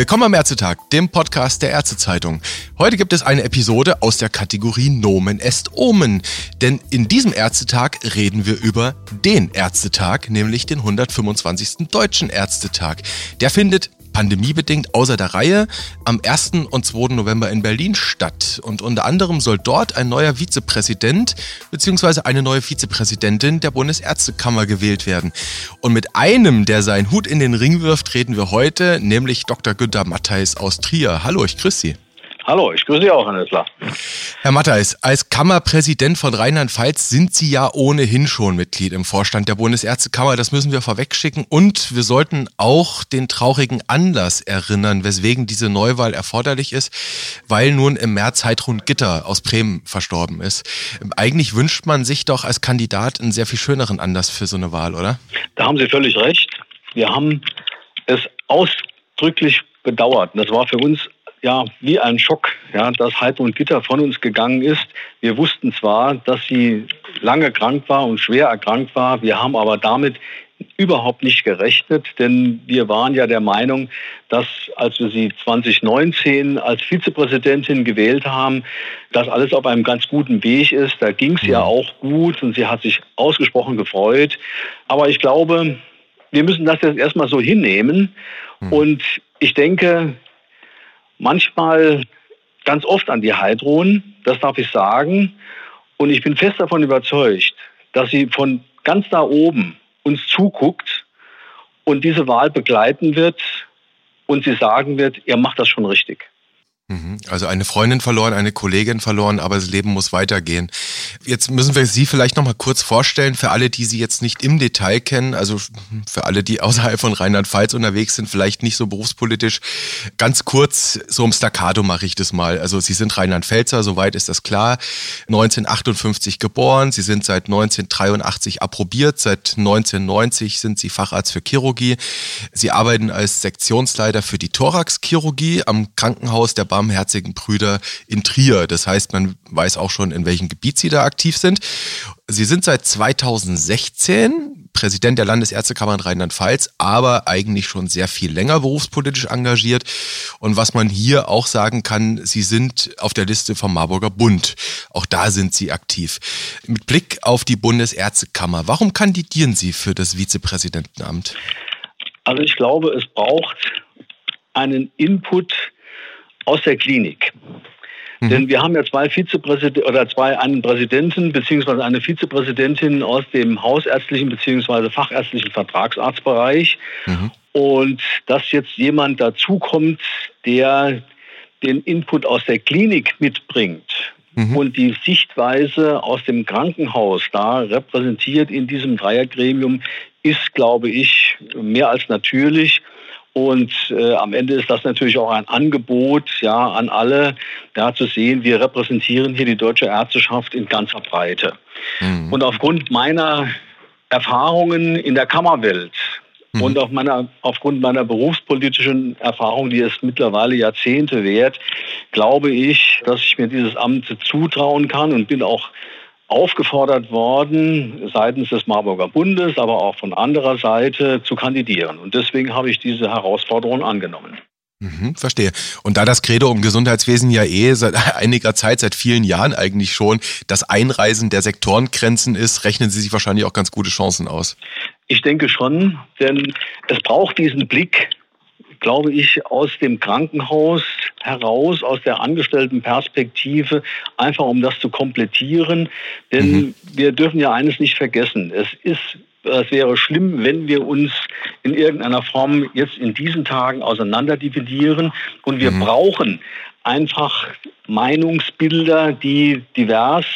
Willkommen am Ärztetag, dem Podcast der Ärztezeitung. Heute gibt es eine Episode aus der Kategorie Nomen est Omen. Denn in diesem Ärztetag reden wir über den Ärztetag, nämlich den 125. Deutschen Ärztetag. Der findet pandemiebedingt außer der Reihe am 1. und 2. November in Berlin statt. Und unter anderem soll dort ein neuer Vizepräsident bzw. eine neue Vizepräsidentin der Bundesärztekammer gewählt werden. Und mit einem, der seinen Hut in den Ring wirft, reden wir heute, nämlich Dr. Günter Mattheis aus Trier. Hallo, ich grüße Sie. Hallo, ich grüße Sie auch, Herr Nessler. Herr Mattheis, als Kammerpräsident von Rheinland-Pfalz sind Sie ja ohnehin schon Mitglied im Vorstand der Bundesärztekammer. Das müssen wir vorwegschicken. Und wir sollten auch den traurigen Anlass erinnern, weswegen diese Neuwahl erforderlich ist, weil nun im März Heidrun Gitter aus Bremen verstorben ist. Eigentlich wünscht man sich doch als Kandidat einen sehr viel schöneren Anlass für so eine Wahl, oder? Da haben Sie völlig recht. Wir haben es ausdrücklich bedauert. Das war für uns ja, wie ein Schock, ja, dass Heidrun Gitter von uns gegangen ist. Wir wussten zwar, dass sie lange krank war und schwer erkrankt war. Wir haben aber damit überhaupt nicht gerechnet, denn wir waren ja der Meinung, dass als wir sie 2019 als Vizepräsidentin gewählt haben, dass alles auf einem ganz guten Weg ist. Da ging es ja mhm. auch gut und sie hat sich ausgesprochen gefreut. Aber ich glaube, wir müssen das jetzt erstmal so hinnehmen. Mhm. Und ich denke, manchmal ganz oft an die Heidrun, das darf ich sagen. Und ich bin fest davon überzeugt, dass sie von ganz da oben uns zuguckt und diese Wahl begleiten wird und sie sagen wird, ihr macht das schon richtig. Mhm. Also eine Freundin verloren, eine Kollegin verloren, aber das Leben muss weitergehen. Jetzt müssen wir Sie vielleicht noch mal kurz vorstellen für alle, die Sie jetzt nicht im Detail kennen, also für alle, die außerhalb von Rheinland-Pfalz unterwegs sind, vielleicht nicht so berufspolitisch. Ganz kurz, so im Staccato mache ich das mal. Also Sie sind Rheinland-Pfälzer, soweit ist das klar. 1958 geboren, Sie sind seit 1983 approbiert, seit 1990 sind Sie Facharzt für Chirurgie. Sie arbeiten als Sektionsleiter für die Thoraxchirurgie am Krankenhaus der Bar barmherzigen Brüder in Trier. Das heißt, man weiß auch schon, in welchem Gebiet sie da aktiv sind. Sie sind seit 2016 Präsident der Landesärztekammer in Rheinland-Pfalz, aber eigentlich schon sehr viel länger berufspolitisch engagiert. Und was man hier auch sagen kann, Sie sind auf der Liste vom Marburger Bund. Auch da sind Sie aktiv. Mit Blick auf die Bundesärztekammer, warum kandidieren Sie für das Vizepräsidentenamt? Also ich glaube, es braucht einen Input aus der Klinik. Mhm. Denn wir haben ja zwei Vizepräsidenten oder zwei einen Präsidenten beziehungsweise eine Vizepräsidentin aus dem hausärztlichen beziehungsweise fachärztlichen Vertragsarztbereich. Mhm. Und dass jetzt jemand dazukommt, der den Input aus der Klinik mitbringt mhm. und die Sichtweise aus dem Krankenhaus da repräsentiert in diesem Dreiergremium, ist, glaube ich, mehr als natürlich. Und äh, am Ende ist das natürlich auch ein Angebot ja, an alle, ja, zu sehen, wir repräsentieren hier die deutsche Ärzteschaft in ganzer Breite. Mhm. Und aufgrund meiner Erfahrungen in der Kammerwelt mhm. und auf meiner, aufgrund meiner berufspolitischen Erfahrung, die es mittlerweile Jahrzehnte wert, glaube ich, dass ich mir dieses Amt zutrauen kann und bin auch aufgefordert worden, seitens des Marburger Bundes, aber auch von anderer Seite zu kandidieren. Und deswegen habe ich diese Herausforderung angenommen. Mhm, verstehe. Und da das Credo im Gesundheitswesen ja eh seit einiger Zeit, seit vielen Jahren eigentlich schon, das Einreisen der Sektorengrenzen ist, rechnen Sie sich wahrscheinlich auch ganz gute Chancen aus. Ich denke schon, denn es braucht diesen Blick glaube ich, aus dem Krankenhaus heraus, aus der Angestelltenperspektive, einfach um das zu komplettieren. Denn mhm. wir dürfen ja eines nicht vergessen. Es ist es wäre schlimm, wenn wir uns in irgendeiner Form jetzt in diesen Tagen auseinanderdividieren. Und wir mhm. brauchen einfach Meinungsbilder, die divers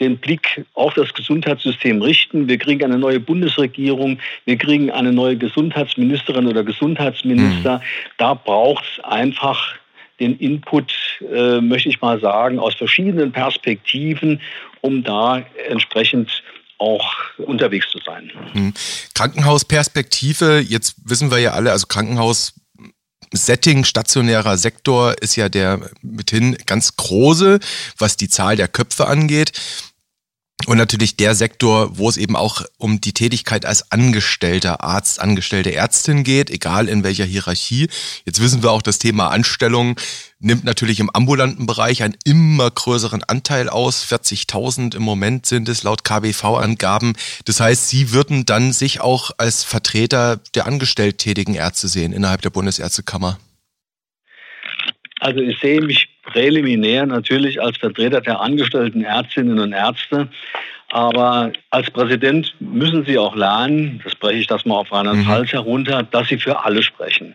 den Blick auf das Gesundheitssystem richten. Wir kriegen eine neue Bundesregierung, wir kriegen eine neue Gesundheitsministerin oder Gesundheitsminister. Mhm. Da braucht es einfach den Input, äh, möchte ich mal sagen, aus verschiedenen Perspektiven, um da entsprechend auch unterwegs zu sein. Mhm. Krankenhausperspektive, jetzt wissen wir ja alle, also Krankenhaus Setting stationärer Sektor ist ja der mithin ganz große, was die Zahl der Köpfe angeht. Und natürlich der Sektor, wo es eben auch um die Tätigkeit als angestellter Arzt, angestellte Ärztin geht, egal in welcher Hierarchie. Jetzt wissen wir auch, das Thema Anstellung nimmt natürlich im ambulanten Bereich einen immer größeren Anteil aus. 40.000 im Moment sind es laut KBV-Angaben. Das heißt, Sie würden dann sich auch als Vertreter der angestellt tätigen Ärzte sehen innerhalb der Bundesärztekammer. Also ich sehe mich präliminär natürlich als Vertreter der angestellten Ärztinnen und Ärzte. Aber als Präsident müssen Sie auch lernen, das breche ich das mal auf Rheinland-Pfalz mhm. herunter, dass Sie für alle sprechen.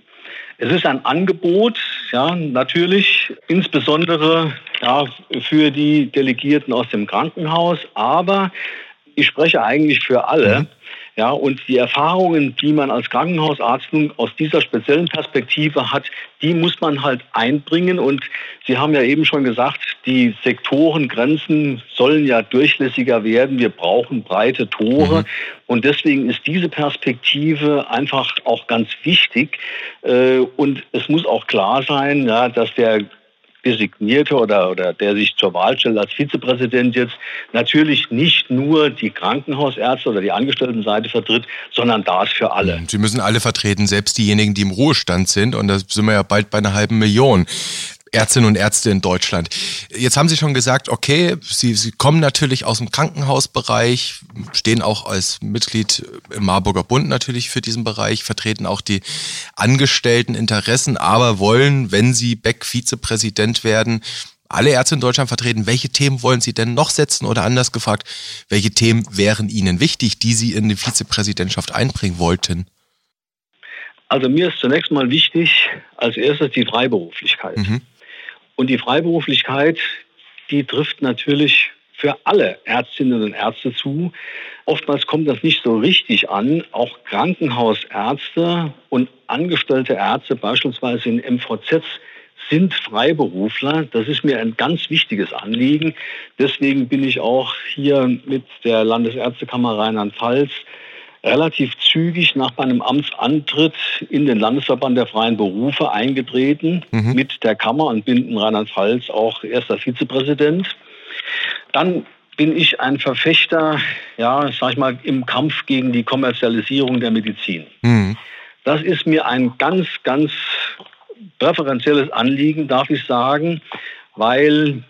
Es ist ein Angebot, ja, natürlich, insbesondere ja, für die Delegierten aus dem Krankenhaus, aber ich spreche eigentlich für alle. Mhm. Ja, und die Erfahrungen, die man als Krankenhausarzt nun aus dieser speziellen Perspektive hat, die muss man halt einbringen. Und Sie haben ja eben schon gesagt, die Sektorengrenzen sollen ja durchlässiger werden. Wir brauchen breite Tore. Mhm. Und deswegen ist diese Perspektive einfach auch ganz wichtig. Äh, und es muss auch klar sein, dass der Designierte oder, oder der sich zur Wahl stellt als Vizepräsident jetzt natürlich nicht nur die Krankenhausärzte oder die Angestelltenseite vertritt, sondern das für alle. Sie müssen alle vertreten, selbst diejenigen, die im Ruhestand sind. Und da sind wir ja bald bei einer halben Million. Ärztinnen und Ärzte in Deutschland. Jetzt haben Sie schon gesagt, okay, Sie, Sie kommen natürlich aus dem Krankenhausbereich, stehen auch als Mitglied im Marburger Bund natürlich für diesen Bereich, vertreten auch die Angestellteninteressen, aber wollen, wenn Sie Beck-Vizepräsident werden, alle Ärzte in Deutschland vertreten. Welche Themen wollen Sie denn noch setzen oder anders gefragt, welche Themen wären Ihnen wichtig, die Sie in die Vizepräsidentschaft einbringen wollten? Also mir ist zunächst mal wichtig, als erstes die Freiberuflichkeit. Mhm. Und die Freiberuflichkeit, die trifft natürlich für alle Ärztinnen und Ärzte zu. Oftmals kommt das nicht so richtig an. Auch Krankenhausärzte und angestellte Ärzte, beispielsweise in MVZs, sind Freiberufler. Das ist mir ein ganz wichtiges Anliegen. Deswegen bin ich auch hier mit der Landesärztekammer Rheinland-Pfalz relativ zügig nach meinem Amtsantritt in den Landesverband der freien Berufe eingetreten mhm. mit der Kammer und bin in Rheinland-Pfalz auch erster Vizepräsident. Dann bin ich ein Verfechter, ja, sag ich mal, im Kampf gegen die Kommerzialisierung der Medizin. Mhm. Das ist mir ein ganz, ganz präferenzielles Anliegen, darf ich sagen, weil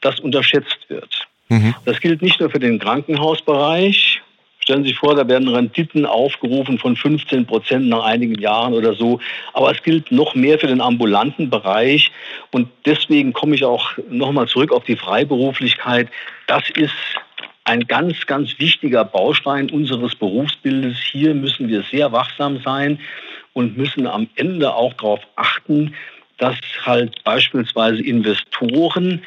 das unterschätzt wird. Mhm. Das gilt nicht nur für den Krankenhausbereich, Stellen Sie sich vor, da werden Renditen aufgerufen von 15 Prozent nach einigen Jahren oder so. Aber es gilt noch mehr für den ambulanten Bereich. Und deswegen komme ich auch nochmal zurück auf die Freiberuflichkeit. Das ist ein ganz, ganz wichtiger Baustein unseres Berufsbildes. Hier müssen wir sehr wachsam sein und müssen am Ende auch darauf achten, dass halt beispielsweise Investoren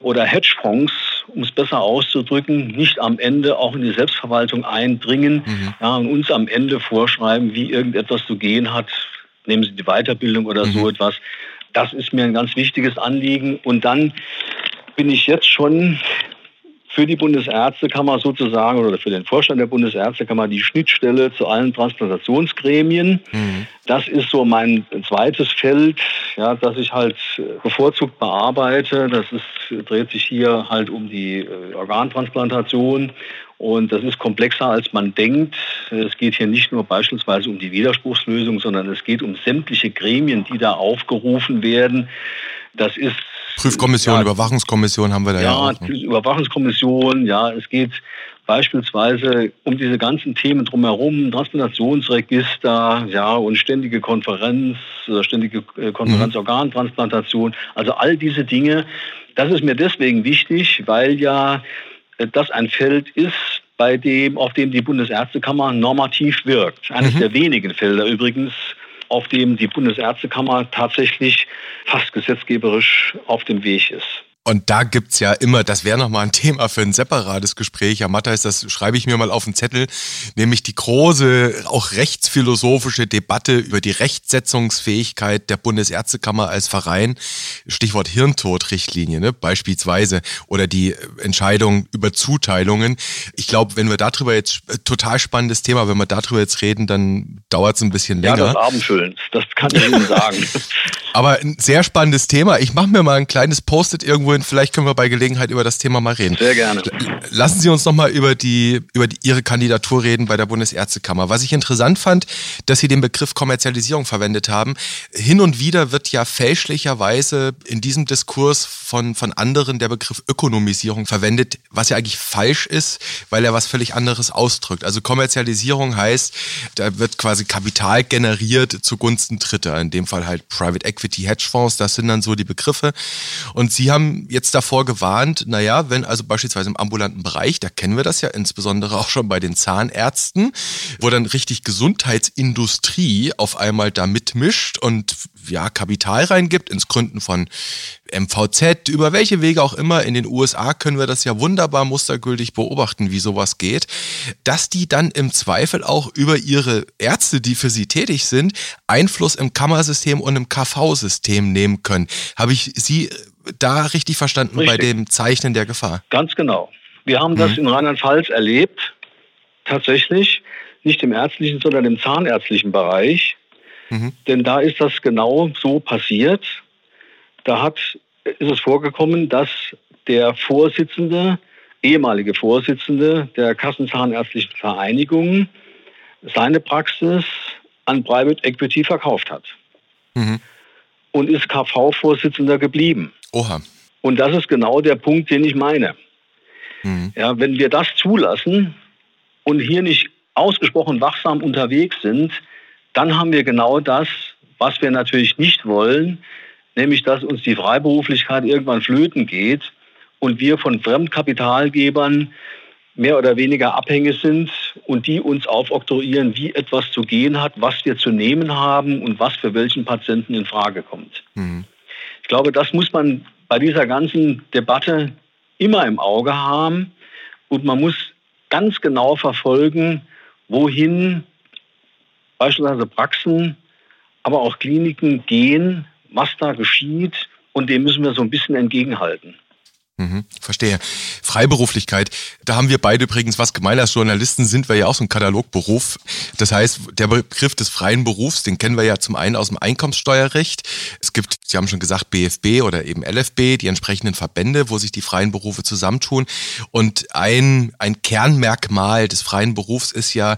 oder Hedgefonds, um es besser auszudrücken, nicht am Ende auch in die Selbstverwaltung eindringen mhm. ja, und uns am Ende vorschreiben, wie irgendetwas zu gehen hat. Nehmen Sie die Weiterbildung oder mhm. so etwas. Das ist mir ein ganz wichtiges Anliegen. Und dann bin ich jetzt schon für die Bundesärztekammer sozusagen oder für den Vorstand der Bundesärztekammer die Schnittstelle zu allen Transplantationsgremien. Mhm. Das ist so mein zweites Feld, ja, das ich halt bevorzugt bearbeite. Das ist, dreht sich hier halt um die äh, Organtransplantation und das ist komplexer, als man denkt. Es geht hier nicht nur beispielsweise um die Widerspruchslösung, sondern es geht um sämtliche Gremien, die da aufgerufen werden. Das ist Prüfkommission, ja, Überwachungskommission haben wir da ja, ja auch. Ne? Überwachungskommission, ja, es geht beispielsweise um diese ganzen Themen drumherum, Transplantationsregister, ja, und ständige Konferenz, ständige äh, Konferenzorgantransplantation, also all diese Dinge. Das ist mir deswegen wichtig, weil ja äh, das ein Feld ist, bei dem, auf dem die Bundesärztekammer normativ wirkt. Eines mhm. der wenigen Felder übrigens, auf dem die Bundesärztekammer tatsächlich fast gesetzgeberisch auf dem Weg ist. Und da gibt's ja immer, das wäre nochmal ein Thema für ein separates Gespräch. Ja, Matthijs, das schreibe ich mir mal auf den Zettel, nämlich die große, auch rechtsphilosophische Debatte über die Rechtsetzungsfähigkeit der Bundesärztekammer als Verein. Stichwort Hirntodrichtlinie, ne, beispielsweise. Oder die Entscheidung über Zuteilungen. Ich glaube, wenn wir darüber jetzt, äh, total spannendes Thema, wenn wir darüber jetzt reden, dann dauert es ein bisschen länger. Ja, das Abendfüllen, das kann ich Ihnen sagen. Aber ein sehr spannendes Thema. Ich mache mir mal ein kleines Post-it irgendwo hin. Vielleicht können wir bei Gelegenheit über das Thema mal reden. Sehr gerne. Lassen Sie uns noch mal über die über die, Ihre Kandidatur reden bei der Bundesärztekammer. Was ich interessant fand, dass Sie den Begriff Kommerzialisierung verwendet haben. Hin und wieder wird ja fälschlicherweise in diesem Diskurs von von anderen der Begriff Ökonomisierung verwendet, was ja eigentlich falsch ist, weil er was völlig anderes ausdrückt. Also Kommerzialisierung heißt, da wird quasi Kapital generiert zugunsten Dritter. In dem Fall halt Private Equity Hedgefonds, das sind dann so die Begriffe. Und Sie haben jetzt davor gewarnt, naja, wenn also beispielsweise im ambulanten Bereich, da kennen wir das ja insbesondere auch schon bei den Zahnärzten, wo dann richtig Gesundheitsindustrie auf einmal da mitmischt und ja, Kapital reingibt ins Gründen von MVZ, über welche Wege auch immer. In den USA können wir das ja wunderbar mustergültig beobachten, wie sowas geht, dass die dann im Zweifel auch über ihre Ärzte, die für sie tätig sind, Einfluss im Kammersystem und im KV-System nehmen können. Habe ich Sie da richtig verstanden richtig. bei dem Zeichnen der Gefahr? Ganz genau. Wir haben das mhm. in Rheinland-Pfalz erlebt, tatsächlich, nicht im ärztlichen, sondern im zahnärztlichen Bereich. Mhm. Denn da ist das genau so passiert. Da hat, ist es vorgekommen, dass der Vorsitzende, ehemalige Vorsitzende der Kassenzahnärztlichen Vereinigung seine Praxis an Private Equity verkauft hat. Mhm. Und ist KV-Vorsitzender geblieben. Oha. Und das ist genau der Punkt, den ich meine. Mhm. Ja, wenn wir das zulassen und hier nicht ausgesprochen wachsam unterwegs sind, dann haben wir genau das, was wir natürlich nicht wollen, nämlich dass uns die Freiberuflichkeit irgendwann flöten geht und wir von Fremdkapitalgebern mehr oder weniger abhängig sind und die uns aufoktroyieren, wie etwas zu gehen hat, was wir zu nehmen haben und was für welchen Patienten in Frage kommt. Mhm. Ich glaube, das muss man bei dieser ganzen Debatte immer im Auge haben und man muss ganz genau verfolgen, wohin beispielsweise Praxen, aber auch Kliniken gehen, was da geschieht und dem müssen wir so ein bisschen entgegenhalten. Mhm, verstehe. Freiberuflichkeit, da haben wir beide übrigens was gemein. Als Journalisten sind wir ja auch so ein Katalogberuf. Das heißt, der Begriff des freien Berufs, den kennen wir ja zum einen aus dem Einkommenssteuerrecht. Es gibt, Sie haben schon gesagt, BFB oder eben LFB, die entsprechenden Verbände, wo sich die freien Berufe zusammentun. Und ein, ein Kernmerkmal des freien Berufs ist ja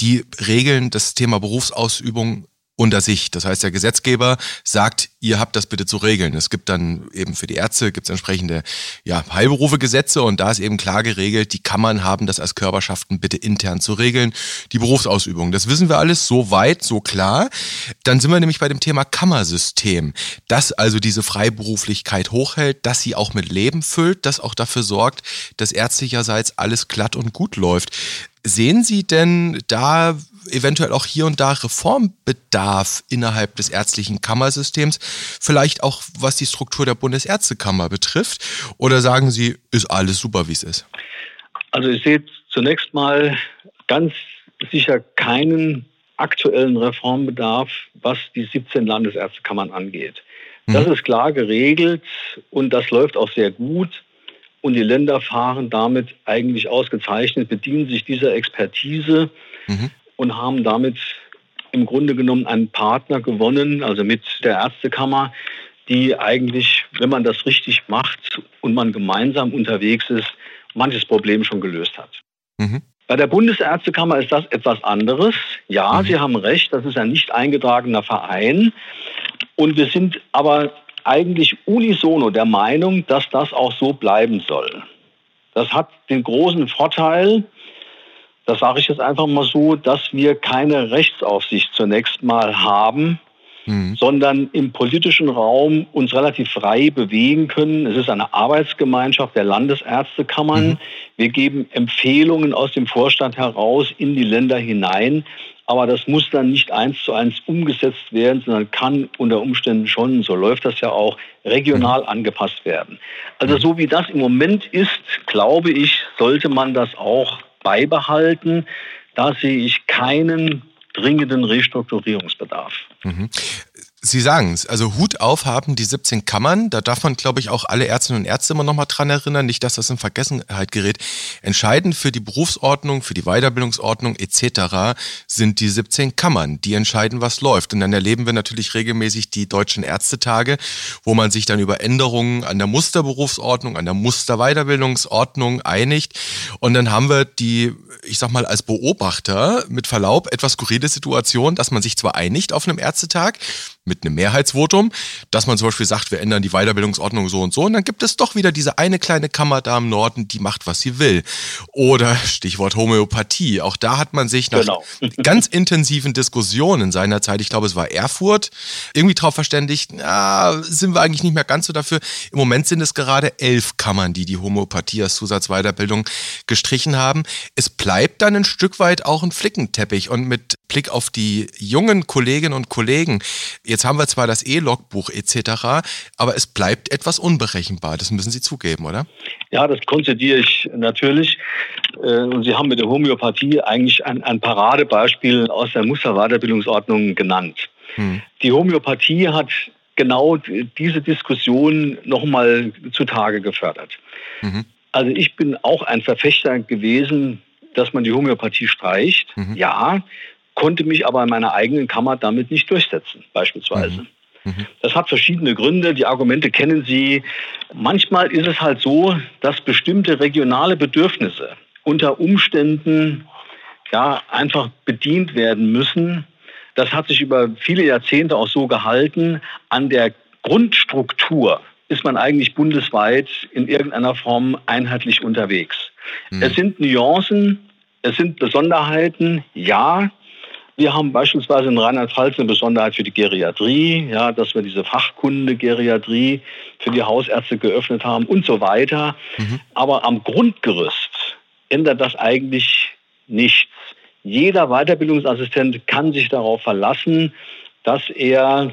die Regeln das Thema Berufsausübung unter sich. Das heißt, der Gesetzgeber sagt, ihr habt das bitte zu regeln. Es gibt dann eben für die Ärzte gibt es entsprechende ja, Heilberufegesetze und da ist eben klar geregelt, die Kammern haben das als Körperschaften bitte intern zu regeln, die Berufsausübung. Das wissen wir alles so weit, so klar. Dann sind wir nämlich bei dem Thema Kammersystem, das also diese Freiberuflichkeit hochhält, dass sie auch mit Leben füllt, das auch dafür sorgt, dass ärztlicherseits alles glatt und gut läuft. Sehen Sie denn da eventuell auch hier und da Reformbedarf innerhalb des ärztlichen Kammersystems, vielleicht auch was die Struktur der Bundesärztekammer betrifft? Oder sagen Sie, ist alles super, wie es ist? Also ich sehe zunächst mal ganz sicher keinen aktuellen Reformbedarf, was die 17 Landesärztekammern angeht. Das mhm. ist klar geregelt und das läuft auch sehr gut. Und die Länder fahren damit eigentlich ausgezeichnet, bedienen sich dieser Expertise mhm. und haben damit im Grunde genommen einen Partner gewonnen, also mit der Ärztekammer, die eigentlich, wenn man das richtig macht und man gemeinsam unterwegs ist, manches Problem schon gelöst hat. Mhm. Bei der Bundesärztekammer ist das etwas anderes. Ja, mhm. Sie haben recht, das ist ein nicht eingetragener Verein. Und wir sind aber eigentlich unisono der Meinung, dass das auch so bleiben soll. Das hat den großen Vorteil, das sage ich jetzt einfach mal so, dass wir keine Rechtsaufsicht zunächst mal haben, mhm. sondern im politischen Raum uns relativ frei bewegen können. Es ist eine Arbeitsgemeinschaft der Landesärztekammern. Mhm. Wir geben Empfehlungen aus dem Vorstand heraus in die Länder hinein aber das muss dann nicht eins zu eins umgesetzt werden, sondern kann unter Umständen schon, so läuft das ja auch, regional mhm. angepasst werden. Also so wie das im Moment ist, glaube ich, sollte man das auch beibehalten. Da sehe ich keinen dringenden Restrukturierungsbedarf. Mhm. Sie sagen es, also Hut aufhaben, die 17 Kammern, da darf man, glaube ich, auch alle Ärztinnen und Ärzte immer noch mal dran erinnern, nicht, dass das in Vergessenheit gerät. Entscheidend für die Berufsordnung, für die Weiterbildungsordnung etc. sind die 17 Kammern, die entscheiden, was läuft. Und dann erleben wir natürlich regelmäßig die deutschen Ärztetage, wo man sich dann über Änderungen an der Musterberufsordnung, an der Musterweiterbildungsordnung einigt. Und dann haben wir die, ich sag mal, als Beobachter mit Verlaub etwas skurrile Situation, dass man sich zwar einigt auf einem Ärztetag, mit einem Mehrheitsvotum, dass man zum Beispiel sagt, wir ändern die Weiterbildungsordnung so und so, und dann gibt es doch wieder diese eine kleine Kammer da im Norden, die macht, was sie will. Oder Stichwort Homöopathie, auch da hat man sich nach genau. ganz intensiven Diskussionen seinerzeit, ich glaube es war Erfurt, irgendwie darauf verständigt, na, sind wir eigentlich nicht mehr ganz so dafür. Im Moment sind es gerade elf Kammern, die die Homöopathie als Zusatzweiterbildung gestrichen haben. Es bleibt dann ein Stück weit auch ein Flickenteppich und mit Blick auf die jungen Kolleginnen und Kollegen, Jetzt haben wir zwar das E-Logbuch etc., aber es bleibt etwas unberechenbar. Das müssen Sie zugeben, oder? Ja, das konzidiere ich natürlich. Äh, und Sie haben mit der Homöopathie eigentlich ein, ein Paradebeispiel aus der Musterweiterbildungsordnung genannt. Hm. Die Homöopathie hat genau diese Diskussion nochmal zutage gefördert. Mhm. Also ich bin auch ein Verfechter gewesen, dass man die Homöopathie streicht. Mhm. Ja, konnte mich aber in meiner eigenen Kammer damit nicht durchsetzen, beispielsweise. Mhm. mhm. Das hat verschiedene Gründe. Die Argumente kennen Sie. Manchmal ist es halt so, dass bestimmte regionale Bedürfnisse unter Umständen ja, einfach bedient werden müssen. Das hat sich über viele Jahrzehnte auch so gehalten. An der Grundstruktur ist man eigentlich bundesweit in irgendeiner Form einheitlich unterwegs. Mhm. Es sind Nuancen, es sind Besonderheiten, ja, wir haben beispielsweise in Rheinland-Pfalz eine Besonderheit für die Geriatrie, ja, dass wir diese Fachkunde Geriatrie für die Hausärzte geöffnet haben und so weiter. Mhm. Aber am Grundgerüst ändert das eigentlich nichts. Jeder Weiterbildungsassistent kann sich darauf verlassen, dass er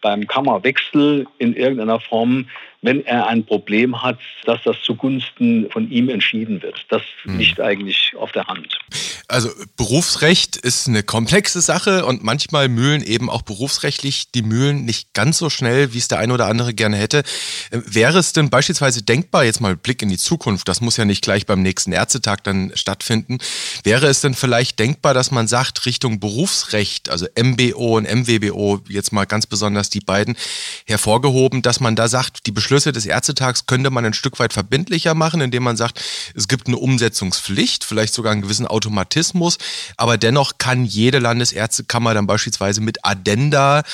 beim Kammerwechsel in irgendeiner Form wenn er ein Problem hat, dass das zugunsten von ihm entschieden wird. Das hm. liegt eigentlich auf der Hand. Also Berufsrecht ist eine komplexe Sache und manchmal mühlen eben auch berufsrechtlich die Mühlen nicht ganz so schnell, wie es der eine oder andere gerne hätte. Ähm, wäre es denn beispielsweise denkbar, jetzt mal Blick in die Zukunft, das muss ja nicht gleich beim nächsten Ärztetag dann stattfinden, wäre es denn vielleicht denkbar, dass man sagt, Richtung Berufsrecht, also MBO und MWBO, jetzt mal ganz besonders die beiden hervorgehoben, dass man da sagt, die Beschlüsse des Ärztetags könnte man ein Stück weit verbindlicher machen, indem man sagt, es gibt eine Umsetzungspflicht, vielleicht sogar einen gewissen Automatismus, aber dennoch kann jede Landesärztekammer dann beispielsweise mit Addenda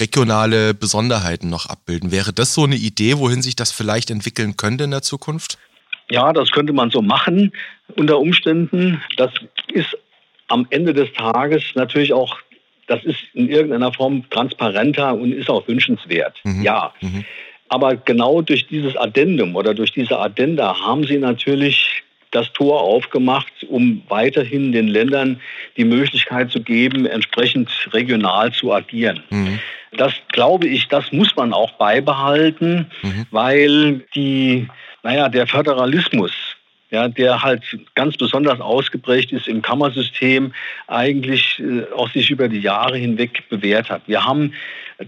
regionale Besonderheiten noch abbilden. Wäre das so eine Idee, wohin sich das vielleicht entwickeln könnte in der Zukunft? Ja, das könnte man so machen unter Umständen. Das ist am Ende des Tages natürlich auch, das ist in irgendeiner Form transparenter und ist auch wünschenswert. Mhm. Ja. Mhm. Aber genau durch dieses Addendum oder durch diese Addenda haben sie natürlich das Tor aufgemacht, um weiterhin den Ländern die Möglichkeit zu geben, entsprechend regional zu agieren. Mhm. Das glaube ich, das muss man auch beibehalten, mhm. weil die, naja, der Föderalismus, ja, der halt ganz besonders ausgeprägt ist im Kammersystem, eigentlich äh, auch sich über die Jahre hinweg bewährt hat. Wir haben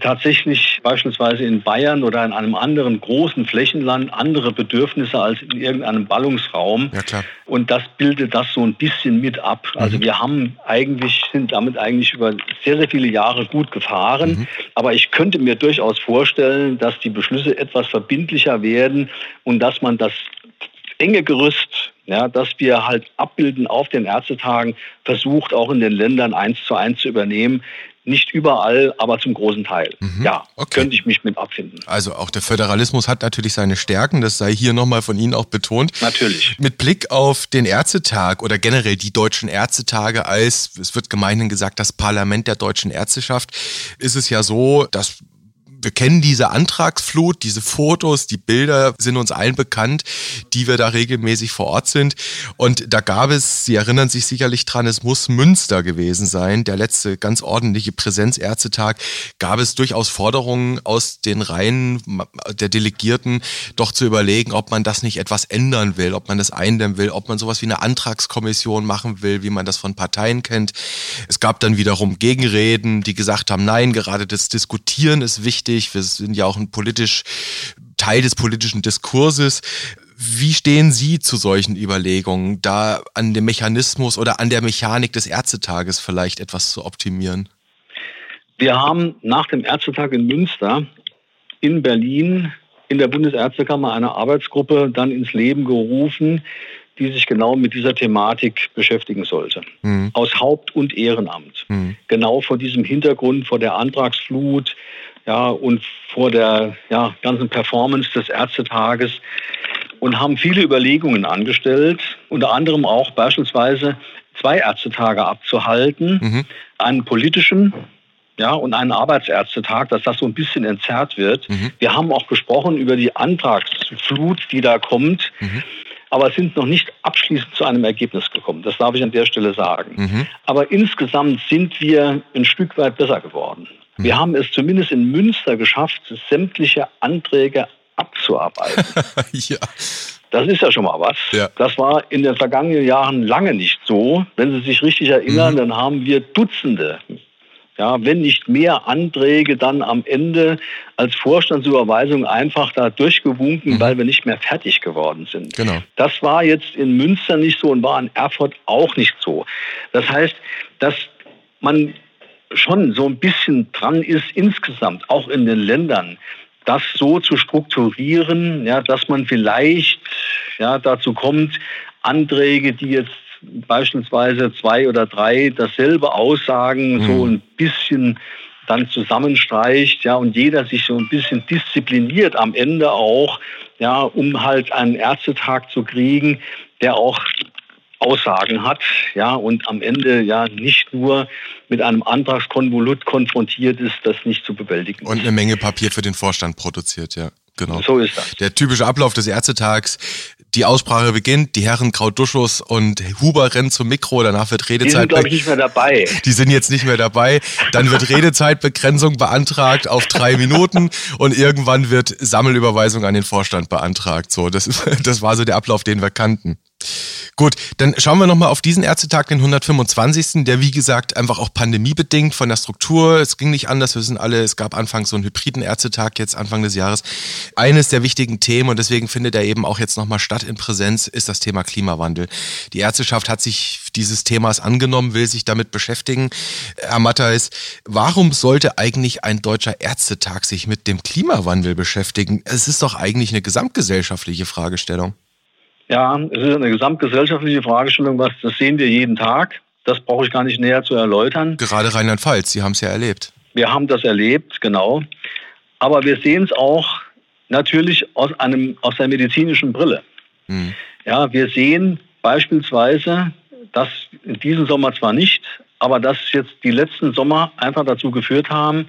tatsächlich beispielsweise in Bayern oder in einem anderen großen Flächenland andere Bedürfnisse als in irgendeinem Ballungsraum. Ja. Und das bildet das so ein bisschen mit ab. Also mhm. wir haben eigentlich, sind damit eigentlich über sehr, sehr viele Jahre gut gefahren. Mhm. Aber ich könnte mir durchaus vorstellen, dass die Beschlüsse etwas verbindlicher werden und dass man das enge Gerüst, ja, das wir halt abbilden auf den Ärztetagen, versucht auch in den Ländern eins zu eins zu übernehmen. Nicht überall, aber zum großen Teil. Mhm, ja, okay. könnte ich mich mit abfinden. Also auch der Föderalismus hat natürlich seine Stärken, das sei hier nochmal von Ihnen auch betont. Natürlich. Mit Blick auf den Ärztetag oder generell die deutschen Ärztetage als, es wird gemeinhin gesagt, das Parlament der deutschen Ärzteschaft, ist es ja so, dass wir kennen diese Antragsflut, diese Fotos, die Bilder sind uns allen bekannt, die wir da regelmäßig vor Ort sind. Und da gab es, Sie erinnern sich sicherlich dran, es muss Münster gewesen sein, der letzte ganz ordentliche Präsenzärztetag, gab es durchaus Forderungen aus den Reihen der Delegierten, doch zu überlegen, ob man das nicht etwas ändern will, ob man das eindämmen will, ob man sowas wie eine Antragskommission machen will, wie man das von Parteien kennt. Es gab dann wiederum Gegenreden, die gesagt haben, nein, gerade das Diskutieren ist wichtig. Wir sind ja auch ein politisch Teil des politischen Diskurses. Wie stehen Sie zu solchen Überlegungen, da an dem Mechanismus oder an der Mechanik des Ärztetages vielleicht etwas zu optimieren? Wir haben nach dem Ärztetag in Münster in Berlin in der Bundesärztekammer eine Arbeitsgruppe dann ins Leben gerufen, die sich genau mit dieser Thematik beschäftigen sollte. Mhm. Aus Haupt- und Ehrenamt. Mhm. Genau vor diesem Hintergrund, vor der Antragsflut ja, und vor der ja, ganzen Performance des Ärztetages und haben viele Überlegungen angestellt, unter anderem auch beispielsweise zwei Ärztetage abzuhalten, mhm. einen politischen ja, und einen Arbeitsärztetag, dass das so ein bisschen entzerrt wird. Mhm. Wir haben auch gesprochen über die Antragsflut, die da kommt. Mhm aber sind noch nicht abschließend zu einem Ergebnis gekommen. Das darf ich an der Stelle sagen. Mhm. Aber insgesamt sind wir ein Stück weit besser geworden. Mhm. Wir haben es zumindest in Münster geschafft, sämtliche Anträge abzuarbeiten. ja. Das ist ja schon mal was. Ja. Das war in den vergangenen Jahren lange nicht so. Wenn Sie sich richtig erinnern, mhm. dann haben wir Dutzende ja, wenn nicht mehr Anträge dann am Ende als Vorstandsüberweisung einfach da durchgewunken, mhm. weil wir nicht mehr fertig geworden sind. Genau. Das war jetzt in Münster nicht so und war in Erfurt auch nicht so. Das heißt, dass man schon so ein bisschen dran ist, insgesamt, auch in den Ländern, das so zu strukturieren, ja, dass man vielleicht ja, dazu kommt, Anträge, die jetzt beispielsweise zwei oder drei dasselbe aussagen, mhm. so ein bisschen dann zusammenstreicht, ja, und jeder sich so ein bisschen diszipliniert am Ende auch, ja, um halt einen Ärztetag zu kriegen, der auch Aussagen hat, ja, und am Ende ja nicht nur mit einem Antragskonvolut konfrontiert ist, das nicht zu bewältigen. Und eine Menge Papier für den Vorstand produziert, ja. Genau. So ist das. Der typische Ablauf des Ärztetags. Die Aussprache beginnt, die Herren Krautuschus und Huber rennen zum Mikro, danach wird Redezeit. Die sind, glaube ich, nicht mehr dabei. Die sind jetzt nicht mehr dabei. Dann wird Redezeitbegrenzung beantragt auf drei Minuten und irgendwann wird Sammelüberweisung an den Vorstand beantragt. So, das, ist, das war so der Ablauf, den wir kannten. Gut, dann schauen wir nochmal auf diesen Ärztetag, den 125., der wie gesagt einfach auch pandemiebedingt von der Struktur, es ging nicht anders, wir wissen alle, es gab anfangs so einen hybriden Ärztetag jetzt Anfang des Jahres. Eines der wichtigen Themen und deswegen findet er eben auch jetzt nochmal statt in Präsenz, ist das Thema Klimawandel. Die Ärzteschaft hat sich dieses Themas angenommen, will sich damit beschäftigen. Herr Matthijs, warum sollte eigentlich ein deutscher Ärztetag sich mit dem Klimawandel beschäftigen? Es ist doch eigentlich eine gesamtgesellschaftliche Fragestellung. Ja, es ist eine gesamtgesellschaftliche Fragestellung, was das sehen wir jeden Tag. Das brauche ich gar nicht näher zu erläutern. Gerade Rheinland-Pfalz, Sie haben es ja erlebt. Wir haben das erlebt, genau. Aber wir sehen es auch natürlich aus, einem, aus der medizinischen Brille. Hm. Ja, wir sehen beispielsweise, dass in diesem Sommer zwar nicht, aber dass jetzt die letzten Sommer einfach dazu geführt haben,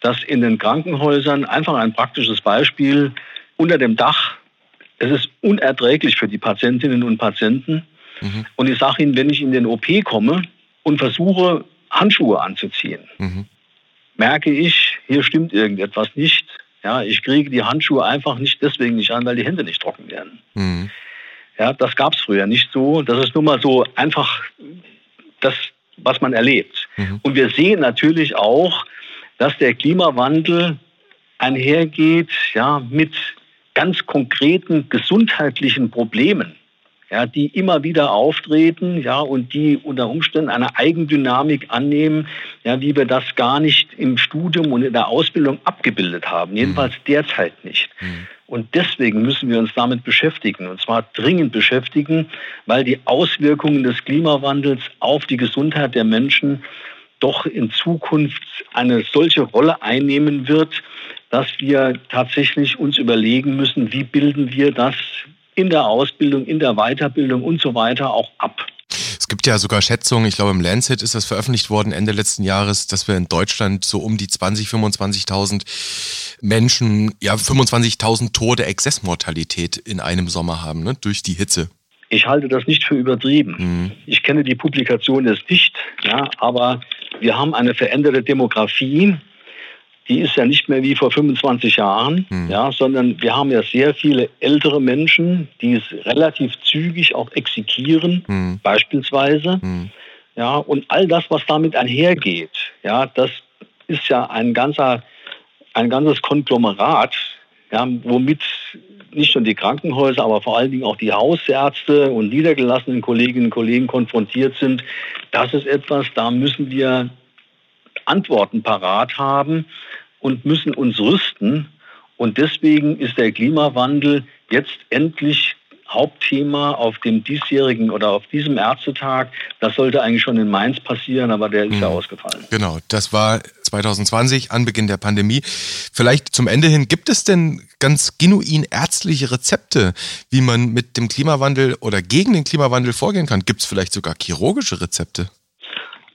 dass in den Krankenhäusern einfach ein praktisches Beispiel unter dem Dach es ist unerträglich für die Patientinnen und Patienten. Mhm. Und ich sage Ihnen, wenn ich in den OP komme und versuche, Handschuhe anzuziehen, mhm. merke ich, hier stimmt irgendetwas nicht. Ja, ich kriege die Handschuhe einfach nicht deswegen nicht an, weil die Hände nicht trocken werden. Mhm. Ja, das gab es früher nicht so. Das ist nun mal so einfach das, was man erlebt. Mhm. Und wir sehen natürlich auch, dass der Klimawandel einhergeht ja, mit ganz konkreten gesundheitlichen Problemen, ja, die immer wieder auftreten, ja, und die unter Umständen eine Eigendynamik annehmen, ja, wie wir das gar nicht im Studium und in der Ausbildung abgebildet haben, mhm. jedenfalls mhm. derzeit nicht. Mhm. Und deswegen müssen wir uns damit beschäftigen, und zwar dringend beschäftigen, weil die Auswirkungen des Klimawandels auf die Gesundheit der Menschen doch in Zukunft eine solche Rolle einnehmen wird, dass wir tatsächlich uns überlegen müssen, wie bilden wir das in der Ausbildung, in der Weiterbildung und so weiter auch ab. Es gibt ja sogar Schätzungen, ich glaube im Lancet ist das veröffentlicht worden Ende letzten Jahres, dass wir in Deutschland so um die 20, 25.000 Menschen, ja 25.000 Tode Exzessmortalität in einem Sommer haben, ne, durch die Hitze. Ich halte das nicht für übertrieben. Mhm. Ich kenne die Publikation jetzt nicht, ja, aber wir haben eine veränderte Demografie. Die ist ja nicht mehr wie vor 25 Jahren, mhm. ja, sondern wir haben ja sehr viele ältere Menschen, die es relativ zügig auch exekieren, mhm. beispielsweise. Mhm. Ja, und all das, was damit einhergeht, ja, das ist ja ein ganzer, ein ganzes Konglomerat, ja, womit nicht nur die Krankenhäuser, aber vor allen Dingen auch die Hausärzte und niedergelassenen Kolleginnen und Kollegen konfrontiert sind. Das ist etwas, da müssen wir Antworten parat haben und müssen uns rüsten. Und deswegen ist der Klimawandel jetzt endlich Hauptthema auf dem diesjährigen oder auf diesem Ärztetag. Das sollte eigentlich schon in Mainz passieren, aber der ist mhm. ja ausgefallen. Genau, das war 2020, Anbeginn der Pandemie. Vielleicht zum Ende hin, gibt es denn ganz genuin ärztliche Rezepte, wie man mit dem Klimawandel oder gegen den Klimawandel vorgehen kann? Gibt es vielleicht sogar chirurgische Rezepte?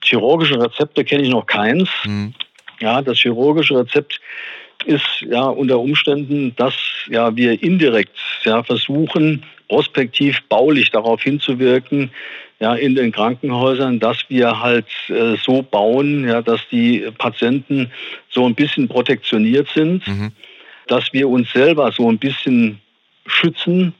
Chirurgische Rezepte kenne ich noch keins. Mhm. Ja, das chirurgische Rezept ist ja unter Umständen, dass ja wir indirekt ja versuchen, prospektiv baulich darauf hinzuwirken, ja, in den Krankenhäusern, dass wir halt äh, so bauen, ja, dass die Patienten so ein bisschen protektioniert sind, mhm. dass wir uns selber so ein bisschen schützen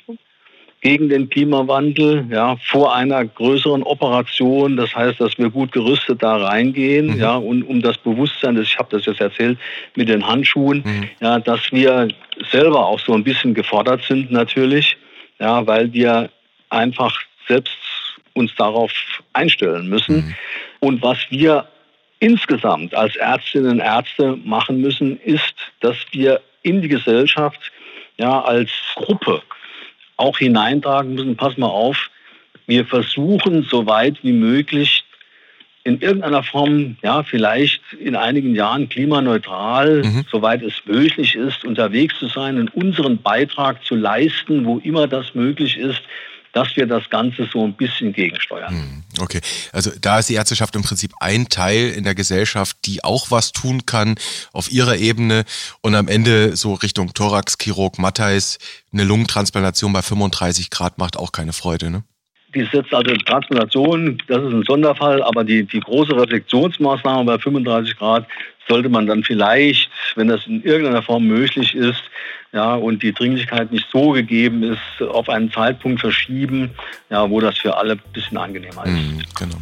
gegen den Klimawandel, ja, vor einer größeren Operation. Das heißt, dass wir gut gerüstet da reingehen, mhm. ja, und um das Bewusstsein, das, ich habe das jetzt erzählt, mit den Handschuhen, mhm. ja, dass wir selber auch so ein bisschen gefordert sind natürlich, ja, weil wir einfach selbst uns darauf einstellen müssen. Mhm. Und was wir insgesamt als Ärztinnen und Ärzte machen müssen, ist, dass wir in die Gesellschaft ja als Gruppe auch hineintragen müssen, pass mal auf, wir versuchen so weit wie möglich in irgendeiner Form, ja, vielleicht in einigen Jahren klimaneutral, mhm. soweit es möglich ist, unterwegs zu sein und unseren Beitrag zu leisten, wo immer das möglich ist, dass wir das Ganze so ein bisschen gegensteuern. Hm, okay, also da ist die Ärzteschaft im Prinzip ein Teil in der Gesellschaft, die auch was tun kann auf ihrer Ebene und am Ende so Richtung Thorax-Chirurg Matthijs eine Lungentransplantation bei 35 Grad macht auch keine Freude, ne? die ist jetzt also Transplantation, das ist ein Sonderfall, aber die, die große Reflexionsmaßnahme bei 35 Grad sollte man dann vielleicht, wenn das in irgendeiner Form möglich ist, ja, und die Dringlichkeit nicht so gegeben ist, auf einen Zeitpunkt verschieben, ja, wo das für alle ein bisschen angenehmer ist. Mm, genau.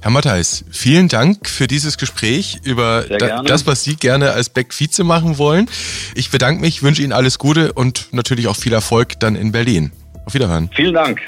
Herr Matthijs, vielen Dank für dieses Gespräch über da, das, was Sie gerne als Beck Vize machen wollen. Ich bedanke mich, wünsche Ihnen alles Gute und natürlich auch viel Erfolg dann in Berlin. Auf Wiederhören. Vielen Dank.